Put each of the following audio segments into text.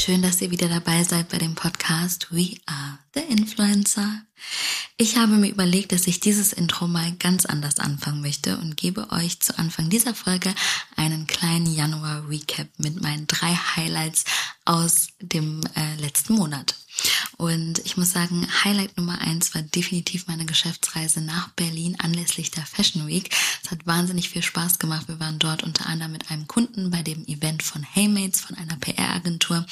schön, dass ihr wieder dabei seid bei dem Podcast We Are the Influencer. Ich habe mir überlegt, dass ich dieses Intro mal ganz anders anfangen möchte und gebe euch zu Anfang dieser Folge einen kleinen Januar-Recap mit meinen drei Highlights aus dem äh, letzten Monat. Und ich muss sagen, Highlight Nummer eins war definitiv meine Geschäftsreise nach Berlin anlässlich der Fashion Week. Es hat wahnsinnig viel Spaß gemacht. Wir waren dort unter anderem mit einem Kunden bei dem Event von Haymates, von einer PR-Agentur.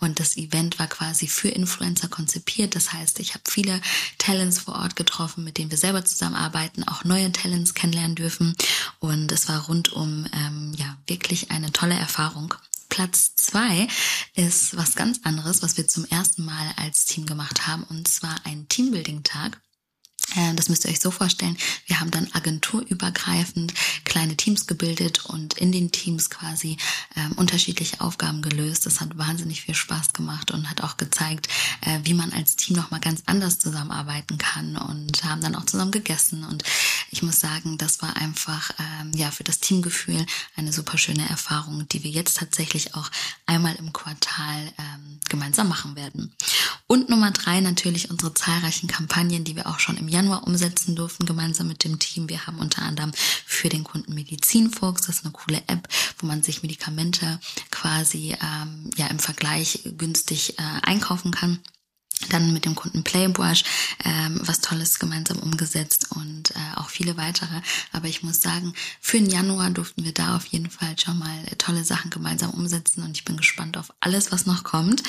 Und das Event war quasi für Influencer konzipiert. Das heißt, ich habe viele Talents vor Ort getroffen, mit denen wir selber zusammenarbeiten, auch neue Talents kennenlernen dürfen. Und es war rundum ähm, ja wirklich eine tolle Erfahrung. Platz zwei ist was ganz anderes, was wir zum ersten Mal als Team gemacht haben, und zwar ein Teambuilding-Tag. Äh, das müsst ihr euch so vorstellen. Wir haben dann agenturübergreifend kleine Teams gebildet und in den Teams quasi ähm, unterschiedliche Aufgaben gelöst. Das hat wahnsinnig viel Spaß gemacht und hat auch gezeigt, äh, wie man als Team nochmal ganz anders zusammenarbeiten kann und haben dann auch zusammen gegessen. Und ich muss sagen, das war einfach ähm, ja für das Teamgefühl eine super schöne Erfahrung, die wir jetzt tatsächlich auch einmal im Quartal ähm, gemeinsam machen werden. Und Nummer drei natürlich unsere zahlreichen Kampagnen, die wir auch schon im Januar umsetzen durften, gemeinsam mit dem Team. Wir haben unter anderem für den Kunden Medizinfuchs, das ist eine coole App, wo man sich Medikamente quasi ähm, ja im Vergleich günstig äh, einkaufen kann dann mit dem Kunden Playbrush ähm, was Tolles gemeinsam umgesetzt und äh, auch viele weitere. Aber ich muss sagen, für den Januar durften wir da auf jeden Fall schon mal tolle Sachen gemeinsam umsetzen und ich bin gespannt auf alles, was noch kommt.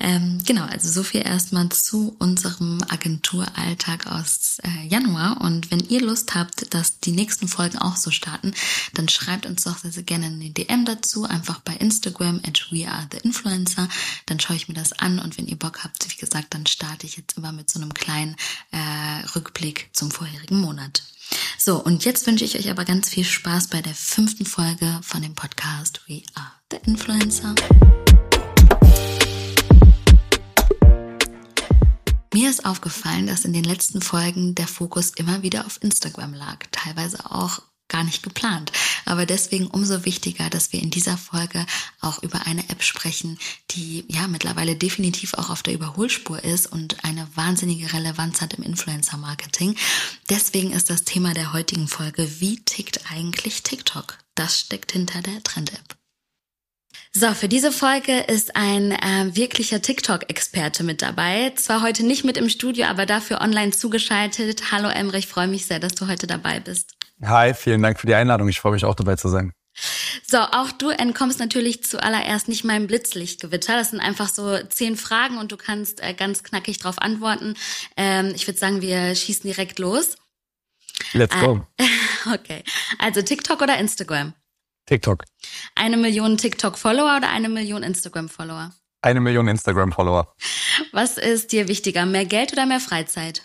Ähm, genau, also so viel erstmal zu unserem Agenturalltag aus äh, Januar. Und wenn ihr Lust habt, dass die nächsten Folgen auch so starten, dann schreibt uns doch sehr, sehr gerne eine DM dazu, einfach bei Instagram at we are the influencer. Dann schaue ich mir das an und wenn ihr Bock habt, wie gesagt, dann starte ich jetzt immer mit so einem kleinen äh, Rückblick zum vorherigen Monat. So, und jetzt wünsche ich euch aber ganz viel Spaß bei der fünften Folge von dem Podcast We Are the Influencer. Mir ist aufgefallen, dass in den letzten Folgen der Fokus immer wieder auf Instagram lag, teilweise auch gar nicht geplant. Aber deswegen umso wichtiger, dass wir in dieser Folge auch über eine App sprechen, die ja mittlerweile definitiv auch auf der Überholspur ist und eine wahnsinnige Relevanz hat im Influencer-Marketing. Deswegen ist das Thema der heutigen Folge, wie tickt eigentlich TikTok? Das steckt hinter der Trend-App. So, für diese Folge ist ein äh, wirklicher TikTok-Experte mit dabei. Zwar heute nicht mit im Studio, aber dafür online zugeschaltet. Hallo Emre, ich freue mich sehr, dass du heute dabei bist. Hi, vielen Dank für die Einladung. Ich freue mich auch dabei zu sein. So, auch du entkommst natürlich zuallererst nicht meinem Blitzlichtgewitter. Das sind einfach so zehn Fragen und du kannst äh, ganz knackig drauf antworten. Ähm, ich würde sagen, wir schießen direkt los. Let's go. Äh, okay. Also TikTok oder Instagram? TikTok. Eine Million TikTok-Follower oder eine Million Instagram-Follower? Eine Million Instagram-Follower. Was ist dir wichtiger, mehr Geld oder mehr Freizeit?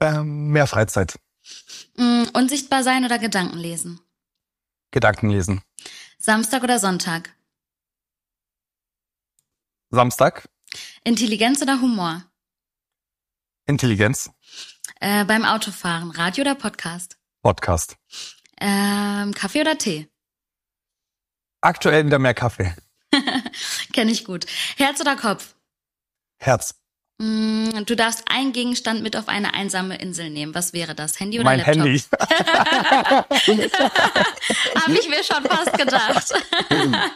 Ähm, mehr Freizeit. Mm, unsichtbar sein oder Gedanken lesen? Gedanken lesen. Samstag oder Sonntag? Samstag. Intelligenz oder Humor? Intelligenz. Äh, beim Autofahren, Radio oder Podcast? Podcast. Ähm, Kaffee oder Tee? Aktuell wieder mehr Kaffee. Kenne ich gut. Herz oder Kopf? Herz. Mm, du darfst einen Gegenstand mit auf eine einsame Insel nehmen. Was wäre das? Handy oder mein Laptop? Handy. Habe ich mir schon fast gedacht.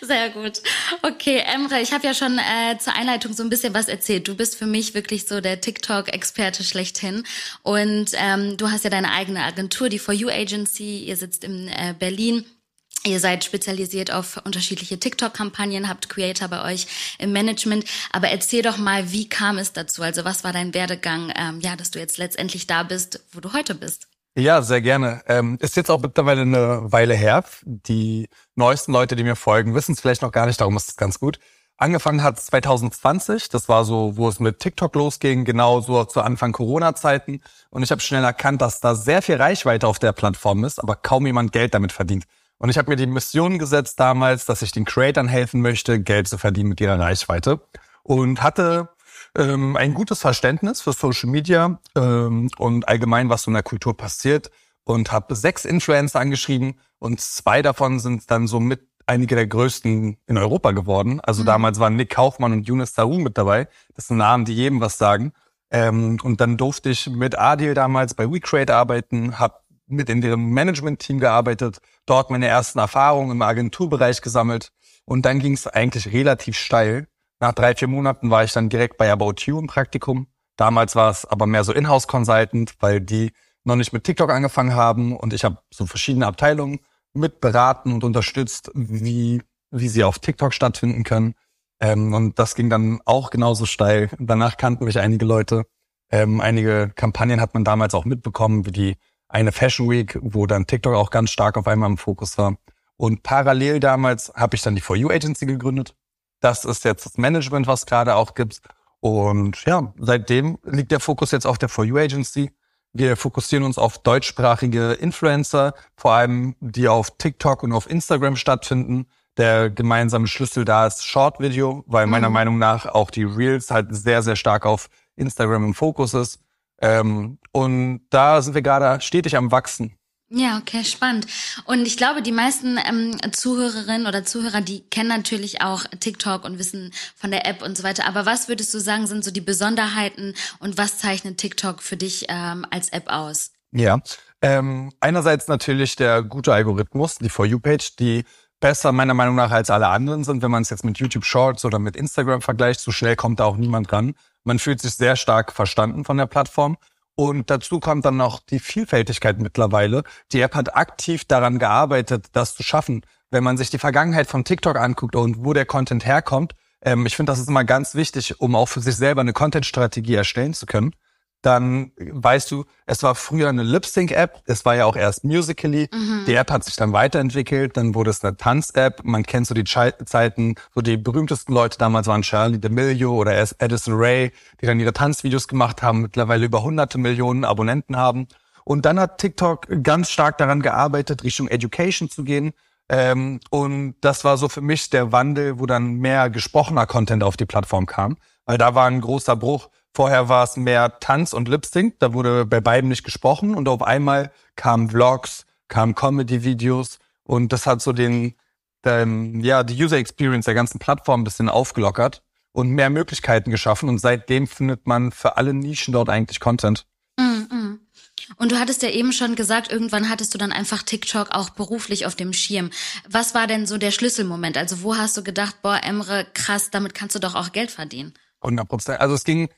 Sehr gut. Okay, Emre, ich habe ja schon äh, zur Einleitung so ein bisschen was erzählt. Du bist für mich wirklich so der TikTok-Experte schlechthin. Und ähm, du hast ja deine eigene Agentur, die For You Agency. Ihr sitzt in äh, Berlin. Ihr seid spezialisiert auf unterschiedliche TikTok-Kampagnen, habt Creator bei euch im Management. Aber erzähl doch mal, wie kam es dazu? Also was war dein Werdegang, ähm, ja, dass du jetzt letztendlich da bist, wo du heute bist? Ja, sehr gerne. Ähm, ist jetzt auch mittlerweile eine Weile her. Die neuesten Leute, die mir folgen, wissen es vielleicht noch gar nicht, darum ist es ganz gut. Angefangen hat 2020, das war so, wo es mit TikTok losging, genau so zu Anfang Corona-Zeiten. Und ich habe schnell erkannt, dass da sehr viel Reichweite auf der Plattform ist, aber kaum jemand Geld damit verdient. Und ich habe mir die Mission gesetzt damals, dass ich den Creatern helfen möchte, Geld zu verdienen mit ihrer Reichweite. Und hatte ähm, ein gutes Verständnis für Social Media ähm, und allgemein, was so in der Kultur passiert. Und habe sechs Influencer angeschrieben und zwei davon sind dann so mit einige der größten in Europa geworden. Also mhm. damals waren Nick Kaufmann und Yunus Saru mit dabei. Das sind Namen, die jedem was sagen. Ähm, und dann durfte ich mit Adil damals bei WeCreate arbeiten, habe mit in deren Management-Team gearbeitet, dort meine ersten Erfahrungen im Agenturbereich gesammelt. Und dann ging es eigentlich relativ steil. Nach drei, vier Monaten war ich dann direkt bei About You im Praktikum. Damals war es aber mehr so Inhouse-Consultant, weil die noch nicht mit TikTok angefangen haben und ich habe so verschiedene Abteilungen mit beraten und unterstützt, wie, wie sie auf TikTok stattfinden können. Ähm, und das ging dann auch genauso steil. Danach kannten mich einige Leute. Ähm, einige Kampagnen hat man damals auch mitbekommen, wie die eine Fashion Week, wo dann TikTok auch ganz stark auf einmal im Fokus war. Und parallel damals habe ich dann die For You Agency gegründet. Das ist jetzt das Management, was gerade auch gibt. Und ja, seitdem liegt der Fokus jetzt auf der For You Agency. Wir fokussieren uns auf deutschsprachige Influencer, vor allem die auf TikTok und auf Instagram stattfinden. Der gemeinsame Schlüssel da ist Short Video, weil meiner mhm. Meinung nach auch die Reels halt sehr, sehr stark auf Instagram im Fokus ist. Ähm, und da sind wir gerade stetig am Wachsen. Ja, okay, spannend. Und ich glaube, die meisten ähm, Zuhörerinnen oder Zuhörer, die kennen natürlich auch TikTok und wissen von der App und so weiter. Aber was würdest du sagen, sind so die Besonderheiten und was zeichnet TikTok für dich ähm, als App aus? Ja, ähm, einerseits natürlich der gute Algorithmus, die For You-Page, die besser meiner Meinung nach als alle anderen sind. Wenn man es jetzt mit YouTube Shorts oder mit Instagram vergleicht, so schnell kommt da auch niemand ran. Man fühlt sich sehr stark verstanden von der Plattform. Und dazu kommt dann noch die Vielfältigkeit mittlerweile. Die App hat aktiv daran gearbeitet, das zu schaffen. Wenn man sich die Vergangenheit von TikTok anguckt und wo der Content herkommt, ähm, ich finde, das ist immer ganz wichtig, um auch für sich selber eine Content-Strategie erstellen zu können dann weißt du, es war früher eine Lip-Sync-App, es war ja auch erst Musically, mhm. die App hat sich dann weiterentwickelt, dann wurde es eine Tanz-App, man kennt so die Zeiten, so die berühmtesten Leute damals waren Charlie D'Amelio oder Edison Ray, die dann ihre Tanzvideos gemacht haben, mittlerweile über hunderte Millionen Abonnenten haben. Und dann hat TikTok ganz stark daran gearbeitet, Richtung Education zu gehen. Ähm, und das war so für mich der Wandel, wo dann mehr gesprochener Content auf die Plattform kam, weil da war ein großer Bruch Vorher war es mehr Tanz und Lip Sync, da wurde bei beiden nicht gesprochen und auf einmal kamen Vlogs, kamen Comedy-Videos und das hat so den, den, ja, die User Experience der ganzen Plattform ein bisschen aufgelockert und mehr Möglichkeiten geschaffen und seitdem findet man für alle Nischen dort eigentlich Content. Mm -mm. Und du hattest ja eben schon gesagt, irgendwann hattest du dann einfach TikTok auch beruflich auf dem Schirm. Was war denn so der Schlüsselmoment? Also wo hast du gedacht, boah, Emre, krass, damit kannst du doch auch Geld verdienen? 100 Prozent. Also es ging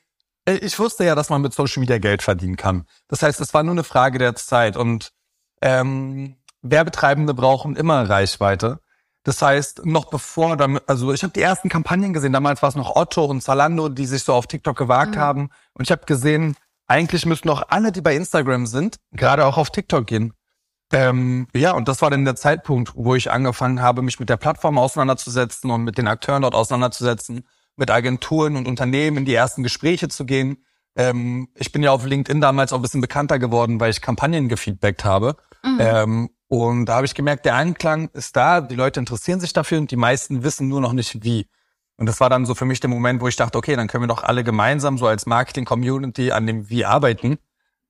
ich wusste ja, dass man mit Social Media Geld verdienen kann. Das heißt, es war nur eine Frage der Zeit und ähm, Werbetreibende brauchen immer Reichweite. Das heißt, noch bevor, also ich habe die ersten Kampagnen gesehen, damals war es noch Otto und Zalando, die sich so auf TikTok gewagt mhm. haben. Und ich habe gesehen, eigentlich müssten auch alle, die bei Instagram sind, gerade auch auf TikTok gehen. Ähm, ja, und das war dann der Zeitpunkt, wo ich angefangen habe, mich mit der Plattform auseinanderzusetzen und mit den Akteuren dort auseinanderzusetzen mit Agenturen und Unternehmen in die ersten Gespräche zu gehen. Ähm, ich bin ja auf LinkedIn damals auch ein bisschen bekannter geworden, weil ich Kampagnen gefeedbackt habe. Mhm. Ähm, und da habe ich gemerkt, der Anklang ist da, die Leute interessieren sich dafür und die meisten wissen nur noch nicht wie. Und das war dann so für mich der Moment, wo ich dachte, okay, dann können wir doch alle gemeinsam so als Marketing-Community an dem Wie arbeiten,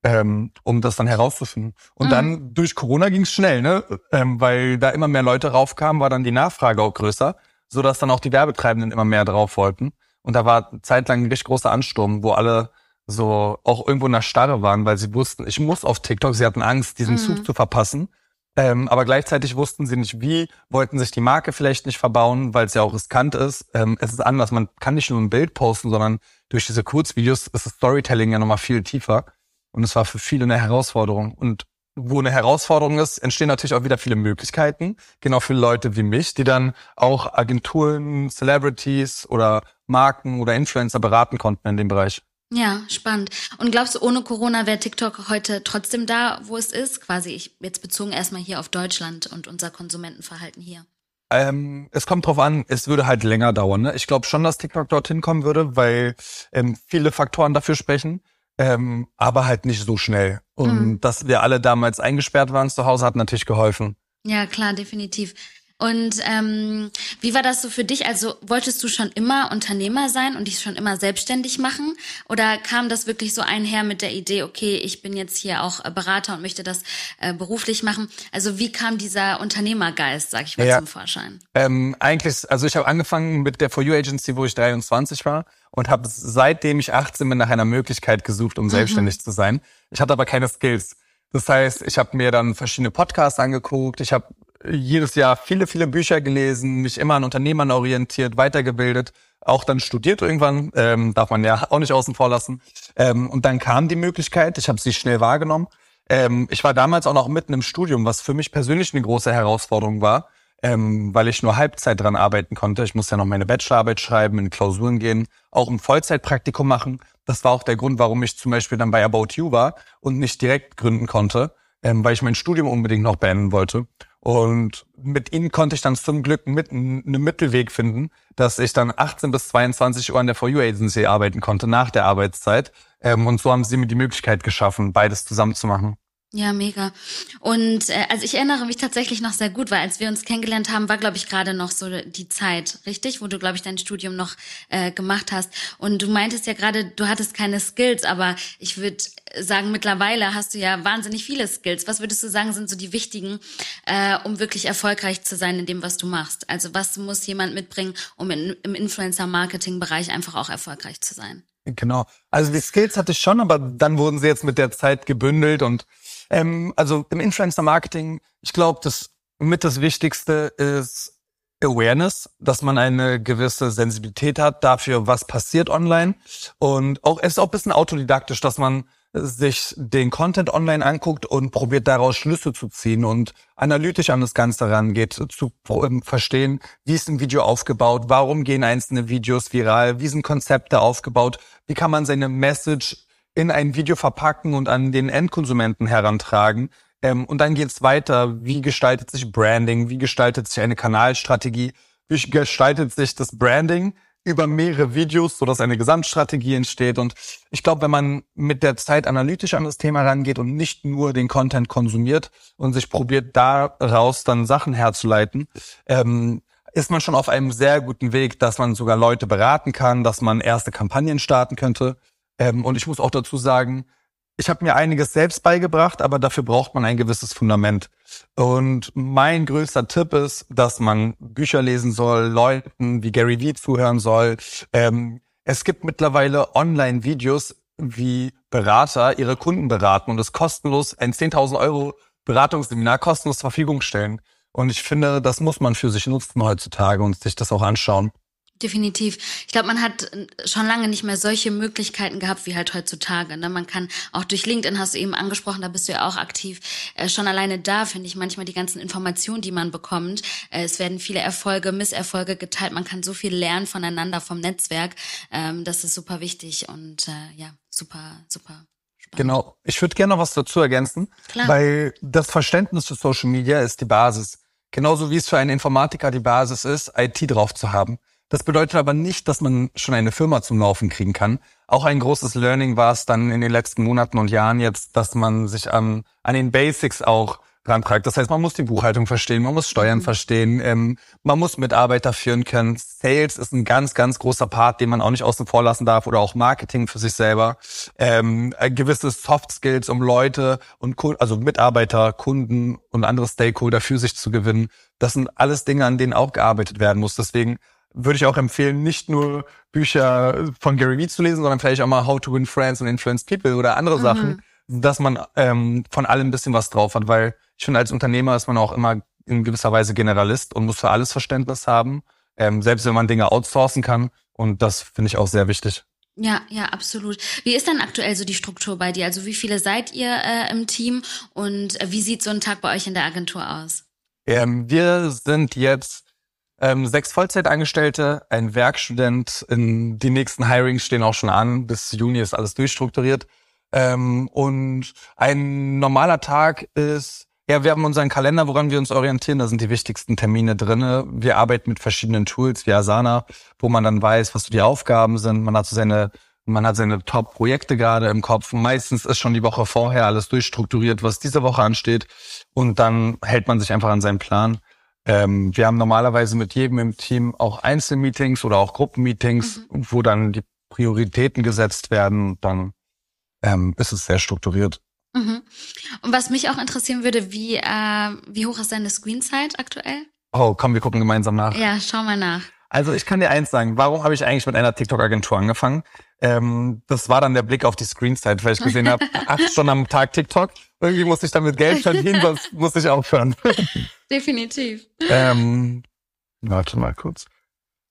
ähm, um das dann herauszufinden. Und mhm. dann durch Corona ging es schnell, ne? Ähm, weil da immer mehr Leute raufkamen, war dann die Nachfrage auch größer so dass dann auch die Werbetreibenden immer mehr drauf wollten. Und da war zeitlang ein richtig großer Ansturm, wo alle so auch irgendwo in der Starre waren, weil sie wussten, ich muss auf TikTok, sie hatten Angst, diesen mhm. Zug zu verpassen. Ähm, aber gleichzeitig wussten sie nicht wie, wollten sich die Marke vielleicht nicht verbauen, weil es ja auch riskant ist. Ähm, es ist anders, man kann nicht nur ein Bild posten, sondern durch diese Kurzvideos ist das Storytelling ja nochmal viel tiefer. Und es war für viele eine Herausforderung. Und wo eine Herausforderung ist, entstehen natürlich auch wieder viele Möglichkeiten, genau für Leute wie mich, die dann auch Agenturen, Celebrities oder Marken oder Influencer beraten konnten in dem Bereich. Ja, spannend. Und glaubst du, ohne Corona wäre TikTok heute trotzdem da, wo es ist? Quasi, ich jetzt bezogen erstmal hier auf Deutschland und unser Konsumentenverhalten hier. Ähm, es kommt drauf an, es würde halt länger dauern. Ne? Ich glaube schon, dass TikTok dorthin kommen würde, weil ähm, viele Faktoren dafür sprechen ähm, aber halt nicht so schnell. Und mhm. dass wir alle damals eingesperrt waren zu Hause, hat natürlich geholfen. Ja, klar, definitiv. Und ähm, wie war das so für dich? Also wolltest du schon immer Unternehmer sein und dich schon immer selbstständig machen? Oder kam das wirklich so einher mit der Idee, okay, ich bin jetzt hier auch äh, Berater und möchte das äh, beruflich machen? Also wie kam dieser Unternehmergeist, sag ich mal, ja. zum Vorschein? Ähm, eigentlich, also ich habe angefangen mit der For You Agency, wo ich 23 war und habe seitdem ich 18 bin nach einer Möglichkeit gesucht, um mhm. selbstständig zu sein. Ich hatte aber keine Skills. Das heißt, ich habe mir dann verschiedene Podcasts angeguckt, ich habe jedes Jahr viele, viele Bücher gelesen, mich immer an Unternehmern orientiert, weitergebildet, auch dann studiert irgendwann, ähm, darf man ja auch nicht außen vor lassen. Ähm, und dann kam die Möglichkeit, ich habe sie schnell wahrgenommen. Ähm, ich war damals auch noch mitten im Studium, was für mich persönlich eine große Herausforderung war, ähm, weil ich nur Halbzeit dran arbeiten konnte. Ich musste ja noch meine Bachelorarbeit schreiben, in Klausuren gehen, auch ein Vollzeitpraktikum machen. Das war auch der Grund, warum ich zum Beispiel dann bei About You war und nicht direkt gründen konnte, ähm, weil ich mein Studium unbedingt noch beenden wollte. Und mit ihnen konnte ich dann zum Glück mit, einen Mittelweg finden, dass ich dann 18 bis 22 Uhr an der For You Agency arbeiten konnte nach der Arbeitszeit. Ähm, und so haben sie mir die Möglichkeit geschaffen, beides zusammen zu machen. Ja, mega. Und äh, also ich erinnere mich tatsächlich noch sehr gut, weil als wir uns kennengelernt haben, war, glaube ich, gerade noch so die Zeit, richtig? Wo du, glaube ich, dein Studium noch äh, gemacht hast. Und du meintest ja gerade, du hattest keine Skills, aber ich würde sagen, mittlerweile hast du ja wahnsinnig viele Skills. Was würdest du sagen, sind so die wichtigen, äh, um wirklich erfolgreich zu sein in dem, was du machst? Also was muss jemand mitbringen, um in, im Influencer-Marketing-Bereich einfach auch erfolgreich zu sein? Genau. Also die Skills hatte ich schon, aber dann wurden sie jetzt mit der Zeit gebündelt und ähm, also im Influencer-Marketing, ich glaube, das mit das Wichtigste ist Awareness, dass man eine gewisse Sensibilität hat dafür, was passiert online. Und auch es ist auch ein bisschen autodidaktisch, dass man sich den Content online anguckt und probiert daraus Schlüsse zu ziehen und analytisch an das Ganze rangeht, zu ähm, verstehen, wie ist ein Video aufgebaut, warum gehen einzelne Videos viral, wie sind Konzepte aufgebaut, wie kann man seine Message in ein Video verpacken und an den Endkonsumenten herantragen. Ähm, und dann geht's weiter. Wie gestaltet sich Branding? Wie gestaltet sich eine Kanalstrategie? Wie gestaltet sich das Branding über mehrere Videos, sodass eine Gesamtstrategie entsteht? Und ich glaube, wenn man mit der Zeit analytisch an das Thema rangeht und nicht nur den Content konsumiert und sich probiert, daraus dann Sachen herzuleiten, ähm, ist man schon auf einem sehr guten Weg, dass man sogar Leute beraten kann, dass man erste Kampagnen starten könnte. Ähm, und ich muss auch dazu sagen, ich habe mir einiges selbst beigebracht, aber dafür braucht man ein gewisses Fundament. Und mein größter Tipp ist, dass man Bücher lesen soll, Leuten wie Gary Vee zuhören soll. Ähm, es gibt mittlerweile Online-Videos, wie Berater ihre Kunden beraten und es kostenlos ein 10.000 Euro Beratungsseminar kostenlos zur Verfügung stellen. Und ich finde, das muss man für sich nutzen heutzutage und sich das auch anschauen. Definitiv. Ich glaube, man hat äh, schon lange nicht mehr solche Möglichkeiten gehabt wie halt heutzutage. Ne? Man kann auch durch LinkedIn, hast du eben angesprochen, da bist du ja auch aktiv. Äh, schon alleine da finde ich manchmal die ganzen Informationen, die man bekommt. Äh, es werden viele Erfolge, Misserfolge geteilt. Man kann so viel lernen voneinander vom Netzwerk. Ähm, das ist super wichtig und äh, ja, super, super. Genau. Ich würde gerne noch was dazu ergänzen, Klar. weil das Verständnis für Social Media ist die Basis. Genauso wie es für einen Informatiker die Basis ist, IT drauf zu haben. Das bedeutet aber nicht, dass man schon eine Firma zum Laufen kriegen kann. Auch ein großes Learning war es dann in den letzten Monaten und Jahren jetzt, dass man sich an, an den Basics auch rantragt. Das heißt, man muss die Buchhaltung verstehen, man muss Steuern mhm. verstehen, ähm, man muss Mitarbeiter führen können. Sales ist ein ganz, ganz großer Part, den man auch nicht außen vor lassen darf oder auch Marketing für sich selber. Ähm, gewisse Soft Skills, um Leute und also Mitarbeiter, Kunden und andere Stakeholder für sich zu gewinnen. Das sind alles Dinge, an denen auch gearbeitet werden muss. Deswegen würde ich auch empfehlen, nicht nur Bücher von Gary Vee zu lesen, sondern vielleicht auch mal How to Win Friends and Influence People oder andere mhm. Sachen, dass man ähm, von allem ein bisschen was drauf hat, weil ich finde, als Unternehmer ist man auch immer in gewisser Weise Generalist und muss für alles Verständnis haben, ähm, selbst wenn man Dinge outsourcen kann. Und das finde ich auch sehr wichtig. Ja, ja, absolut. Wie ist dann aktuell so die Struktur bei dir? Also wie viele seid ihr äh, im Team und äh, wie sieht so ein Tag bei euch in der Agentur aus? Ähm, wir sind jetzt ähm, sechs Vollzeitangestellte, ein Werkstudent. In, die nächsten Hirings stehen auch schon an. Bis Juni ist alles durchstrukturiert. Ähm, und ein normaler Tag ist, ja, wir haben unseren Kalender, woran wir uns orientieren. Da sind die wichtigsten Termine drinne. Wir arbeiten mit verschiedenen Tools wie Asana, wo man dann weiß, was so die Aufgaben sind. Man hat so seine man hat seine Top-Projekte gerade im Kopf. Meistens ist schon die Woche vorher alles durchstrukturiert, was diese Woche ansteht. Und dann hält man sich einfach an seinen Plan. Ähm, wir haben normalerweise mit jedem im Team auch Einzelmeetings oder auch Gruppenmeetings, mhm. wo dann die Prioritäten gesetzt werden. Dann ähm, ist es sehr strukturiert. Mhm. Und was mich auch interessieren würde, wie, äh, wie hoch ist deine Screenzeit aktuell? Oh, komm, wir gucken gemeinsam nach. Ja, schau mal nach. Also ich kann dir eins sagen, warum habe ich eigentlich mit einer TikTok-Agentur angefangen? Ähm, das war dann der Blick auf die Screenzeit, weil ich gesehen habe, acht Stunden am Tag TikTok. Irgendwie muss ich damit Geld verdienen, sonst muss ich aufhören. Definitiv. Ähm, warte mal kurz.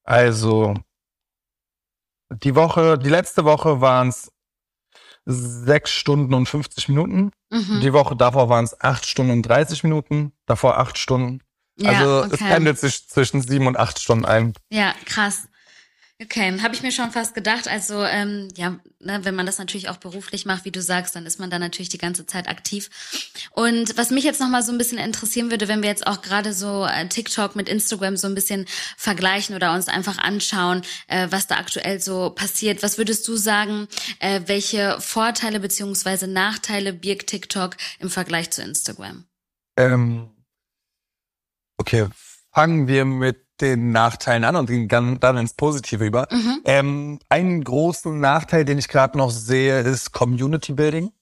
Also die Woche, die letzte Woche waren es sechs Stunden und 50 Minuten. Mhm. Die Woche davor waren es acht Stunden und 30 Minuten. Davor acht Stunden. Ja, also okay. es pendelt sich zwischen sieben und acht Stunden ein. Ja, krass. Okay, habe ich mir schon fast gedacht. Also ähm, ja, ne, wenn man das natürlich auch beruflich macht, wie du sagst, dann ist man da natürlich die ganze Zeit aktiv. Und was mich jetzt noch mal so ein bisschen interessieren würde, wenn wir jetzt auch gerade so äh, TikTok mit Instagram so ein bisschen vergleichen oder uns einfach anschauen, äh, was da aktuell so passiert. Was würdest du sagen, äh, welche Vorteile beziehungsweise Nachteile birgt TikTok im Vergleich zu Instagram? Ähm, okay, fangen wir mit den Nachteilen an und gehen dann ins Positive über. Mhm. Ähm, einen großen Nachteil, den ich gerade noch sehe, ist Community Building.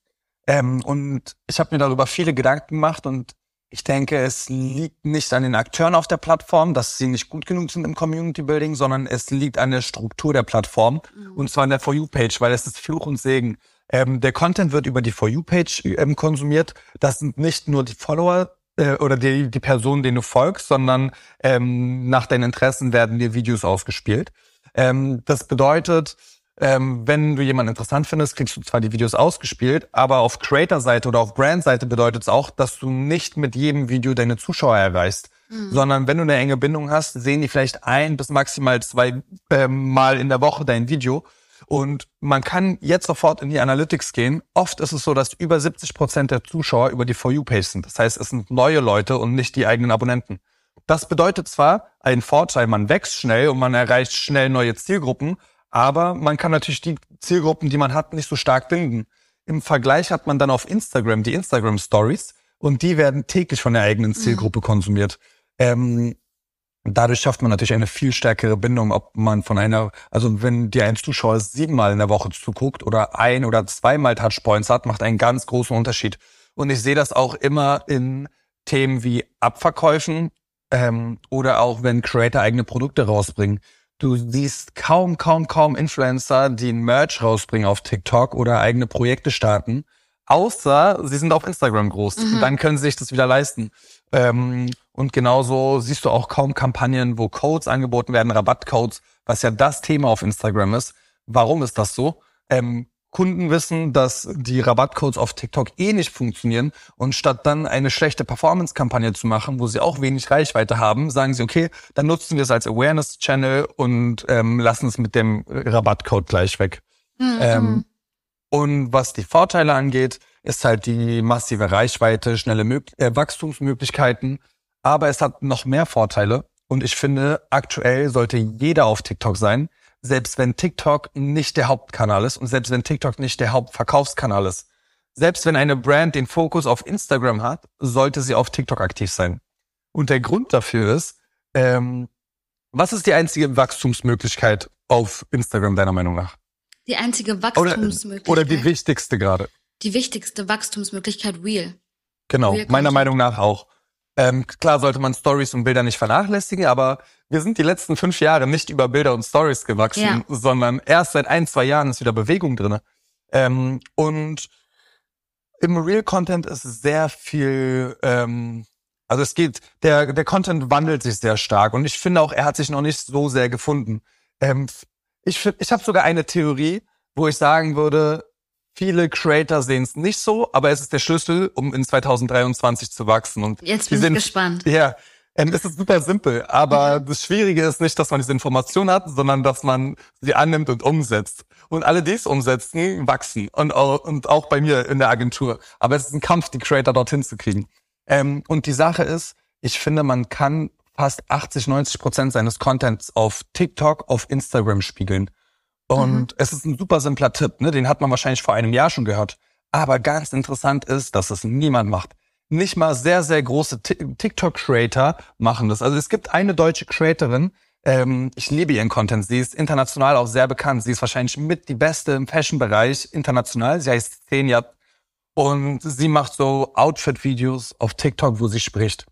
Ähm, und ich habe mir darüber viele Gedanken gemacht und ich denke, es liegt nicht an den Akteuren auf der Plattform, dass sie nicht gut genug sind im Community Building, sondern es liegt an der Struktur der Plattform mhm. und zwar an der For You Page, weil es ist Fluch und Segen. Ähm, der Content wird über die For You Page ähm, konsumiert. Das sind nicht nur die Follower, äh, oder die, die Person, denen du folgst, sondern ähm, nach deinen Interessen werden dir Videos ausgespielt. Ähm, das bedeutet, ähm, wenn du jemanden interessant findest, kriegst du zwar die Videos ausgespielt, aber auf Creator-Seite oder auf Brand-Seite bedeutet es auch, dass du nicht mit jedem Video deine Zuschauer erreichst. Mhm. Sondern wenn du eine enge Bindung hast, sehen die vielleicht ein bis maximal zwei ähm, Mal in der Woche dein Video und man kann jetzt sofort in die Analytics gehen. Oft ist es so, dass über 70 Prozent der Zuschauer über die For You-Page sind. Das heißt, es sind neue Leute und nicht die eigenen Abonnenten. Das bedeutet zwar einen Vorteil, man wächst schnell und man erreicht schnell neue Zielgruppen, aber man kann natürlich die Zielgruppen, die man hat, nicht so stark binden. Im Vergleich hat man dann auf Instagram die Instagram Stories und die werden täglich von der eigenen Zielgruppe mhm. konsumiert. Ähm, Dadurch schafft man natürlich eine viel stärkere Bindung, ob man von einer, also wenn dir ein Zuschauer siebenmal in der Woche zuguckt oder ein oder zweimal Touchpoints hat, macht einen ganz großen Unterschied. Und ich sehe das auch immer in Themen wie Abverkäufen ähm, oder auch wenn Creator eigene Produkte rausbringen. Du siehst kaum, kaum, kaum Influencer, die ein Merch rausbringen auf TikTok oder eigene Projekte starten, außer sie sind auf Instagram groß. Mhm. Dann können sie sich das wieder leisten. Ähm, und genauso siehst du auch kaum Kampagnen, wo Codes angeboten werden, Rabattcodes, was ja das Thema auf Instagram ist. Warum ist das so? Ähm, Kunden wissen, dass die Rabattcodes auf TikTok eh nicht funktionieren und statt dann eine schlechte Performance-Kampagne zu machen, wo sie auch wenig Reichweite haben, sagen sie, okay, dann nutzen wir es als Awareness-Channel und ähm, lassen es mit dem Rabattcode gleich weg. Mhm. Ähm, und was die Vorteile angeht, ist halt die massive Reichweite, schnelle Mö äh, Wachstumsmöglichkeiten, aber es hat noch mehr Vorteile. Und ich finde, aktuell sollte jeder auf TikTok sein, selbst wenn TikTok nicht der Hauptkanal ist und selbst wenn TikTok nicht der Hauptverkaufskanal ist. Selbst wenn eine Brand den Fokus auf Instagram hat, sollte sie auf TikTok aktiv sein. Und der Grund dafür ist, ähm, was ist die einzige Wachstumsmöglichkeit auf Instagram deiner Meinung nach? Die einzige Wachstumsmöglichkeit. Oder, oder die wichtigste gerade. Die wichtigste Wachstumsmöglichkeit Real. Genau, Real meiner Meinung nach auch. Ähm, klar sollte man Stories und Bilder nicht vernachlässigen, aber wir sind die letzten fünf Jahre nicht über Bilder und Stories gewachsen, ja. sondern erst seit ein, zwei Jahren ist wieder Bewegung drinne. Ähm, und im Real Content ist sehr viel, ähm, also es geht, der, der Content wandelt sich sehr stark und ich finde auch, er hat sich noch nicht so sehr gefunden. Ähm, ich ich habe sogar eine Theorie, wo ich sagen würde, Viele Creator sehen es nicht so, aber es ist der Schlüssel, um in 2023 zu wachsen. Und Jetzt bin ich sind, gespannt. Ja, ähm, es ist super simpel, aber mhm. das Schwierige ist nicht, dass man diese Information hat, sondern dass man sie annimmt und umsetzt. Und alle, die es umsetzen, wachsen. Und auch, und auch bei mir in der Agentur. Aber es ist ein Kampf, die Creator dorthin zu kriegen. Ähm, und die Sache ist, ich finde, man kann fast 80, 90 Prozent seines Contents auf TikTok, auf Instagram spiegeln. Und mhm. es ist ein super simpler Tipp, ne? den hat man wahrscheinlich vor einem Jahr schon gehört. Aber ganz interessant ist, dass es niemand macht. nicht mal sehr, sehr große TikTok-Creator machen das. Also es gibt eine deutsche Creatorin, ähm, ich liebe ihren Content. Sie ist international auch sehr bekannt. Sie ist wahrscheinlich mit die beste im Fashion-Bereich international. Sie heißt Xenia und sie macht so Outfit-Videos auf TikTok, wo sie spricht.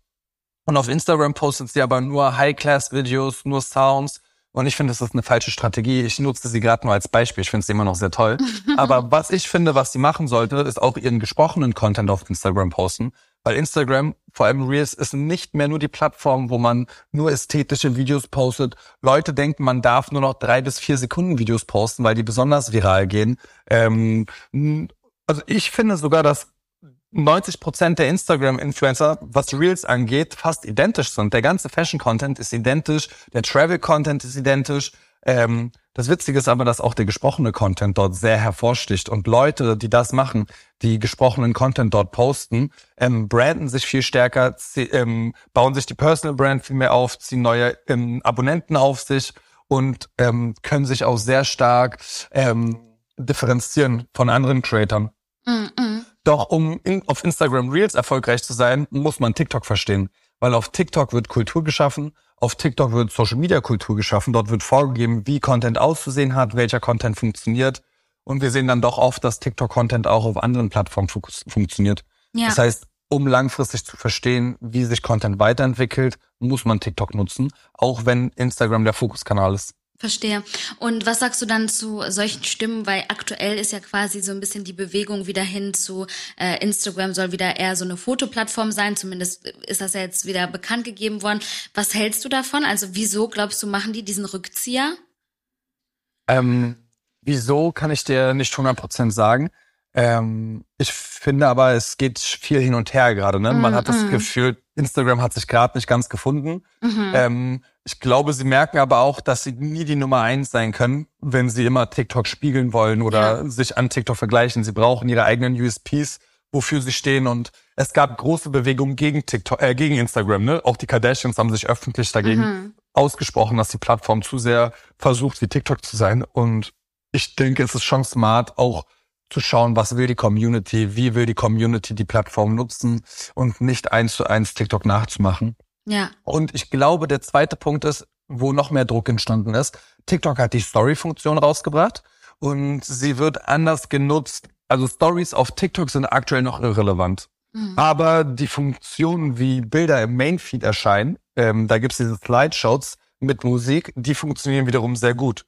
Und auf Instagram postet sie aber nur High-Class-Videos, nur Sounds. Und ich finde, das ist eine falsche Strategie. Ich nutze sie gerade nur als Beispiel. Ich finde sie immer noch sehr toll. aber was ich finde, was sie machen sollte, ist auch ihren gesprochenen Content auf Instagram posten. Weil Instagram, vor allem Reels, ist nicht mehr nur die Plattform, wo man nur ästhetische Videos postet. Leute denken, man darf nur noch drei bis vier Sekunden Videos posten, weil die besonders viral gehen. Ähm, also ich finde sogar, dass 90 Prozent der Instagram-Influencer, was Reels angeht, fast identisch sind. Der ganze Fashion-Content ist identisch, der Travel-Content ist identisch. Ähm, das Witzige ist aber, dass auch der gesprochene Content dort sehr hervorsticht und Leute, die das machen, die gesprochenen Content dort posten, ähm, branden sich viel stärker, ähm, bauen sich die Personal Brand viel mehr auf, ziehen neue ähm, Abonnenten auf sich und ähm, können sich auch sehr stark ähm, differenzieren von anderen Creators. -mm. Doch um in, auf Instagram Reels erfolgreich zu sein, muss man TikTok verstehen, weil auf TikTok wird Kultur geschaffen auf TikTok wird Social Media Kultur geschaffen. Dort wird vorgegeben, wie Content auszusehen hat, welcher Content funktioniert. Und wir sehen dann doch oft, dass TikTok Content auch auf anderen Plattformen fun funktioniert. Ja. Das heißt, um langfristig zu verstehen, wie sich Content weiterentwickelt, muss man TikTok nutzen, auch wenn Instagram der Fokuskanal ist. Verstehe. Und was sagst du dann zu solchen Stimmen? Weil aktuell ist ja quasi so ein bisschen die Bewegung wieder hin zu äh, Instagram soll wieder eher so eine Fotoplattform sein. Zumindest ist das ja jetzt wieder bekannt gegeben worden. Was hältst du davon? Also wieso glaubst du, machen die diesen Rückzieher? Ähm, wieso kann ich dir nicht 100% sagen. Ähm, ich finde aber, es geht viel hin und her gerade. Ne? Man mm, hat das mm. Gefühl, Instagram hat sich gerade nicht ganz gefunden. Mm -hmm. ähm, ich glaube, sie merken aber auch, dass sie nie die Nummer eins sein können, wenn sie immer TikTok spiegeln wollen oder ja. sich an TikTok vergleichen. Sie brauchen ihre eigenen USPs, wofür sie stehen. Und es gab große Bewegungen gegen TikTok, äh, gegen Instagram. Ne? Auch die Kardashians haben sich öffentlich dagegen mhm. ausgesprochen, dass die Plattform zu sehr versucht, wie TikTok zu sein. Und ich denke, es ist schon smart, auch zu schauen, was will die Community, wie will die Community die Plattform nutzen und nicht eins zu eins TikTok nachzumachen. Ja. Und ich glaube, der zweite Punkt ist, wo noch mehr Druck entstanden ist. TikTok hat die Story-Funktion rausgebracht und sie wird anders genutzt. Also Stories auf TikTok sind aktuell noch irrelevant. Mhm. Aber die Funktionen, wie Bilder im Mainfeed erscheinen, ähm, da gibt's diese Slideshows mit Musik, die funktionieren wiederum sehr gut.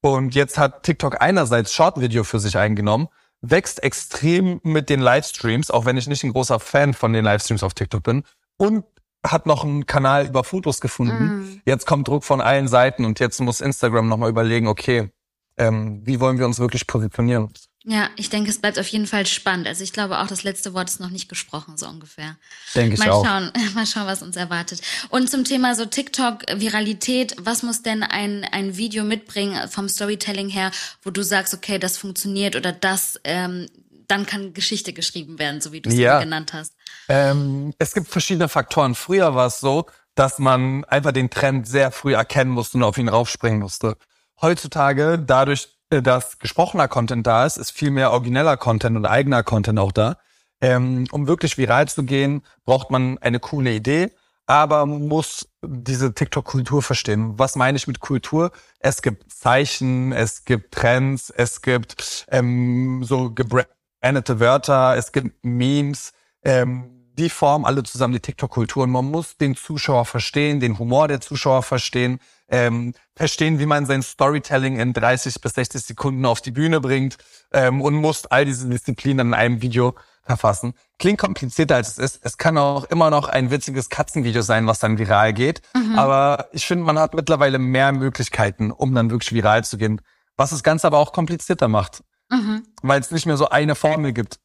Und jetzt hat TikTok einerseits Short-Video für sich eingenommen, wächst extrem mit den Livestreams, auch wenn ich nicht ein großer Fan von den Livestreams auf TikTok bin. Und hat noch einen Kanal über Fotos gefunden. Mm. Jetzt kommt Druck von allen Seiten und jetzt muss Instagram nochmal überlegen, okay, ähm, wie wollen wir uns wirklich positionieren? Ja, ich denke, es bleibt auf jeden Fall spannend. Also ich glaube auch, das letzte Wort ist noch nicht gesprochen, so ungefähr. Denke ich mal auch. Schauen, mal schauen, was uns erwartet. Und zum Thema so TikTok, Viralität, was muss denn ein, ein Video mitbringen vom Storytelling her, wo du sagst, okay, das funktioniert oder das, ähm, dann kann Geschichte geschrieben werden, so wie du es ja. genannt hast. Ähm, es gibt verschiedene Faktoren. Früher war es so, dass man einfach den Trend sehr früh erkennen musste und auf ihn raufspringen musste. Heutzutage, dadurch, äh, dass gesprochener Content da ist, ist viel mehr origineller Content und eigener Content auch da. Ähm, um wirklich viral zu gehen, braucht man eine coole Idee, aber man muss diese TikTok-Kultur verstehen. Was meine ich mit Kultur? Es gibt Zeichen, es gibt Trends, es gibt ähm, so gebrandete Wörter, es gibt Memes, ähm, die formen alle zusammen die TikTok-Kultur und man muss den Zuschauer verstehen, den Humor der Zuschauer verstehen, ähm, verstehen, wie man sein Storytelling in 30 bis 60 Sekunden auf die Bühne bringt ähm, und muss all diese Disziplinen in einem Video verfassen. Klingt komplizierter als es ist. Es kann auch immer noch ein witziges Katzenvideo sein, was dann viral geht. Mhm. Aber ich finde, man hat mittlerweile mehr Möglichkeiten, um dann wirklich viral zu gehen. Was das Ganze aber auch komplizierter macht. Mhm. Weil es nicht mehr so eine Formel gibt.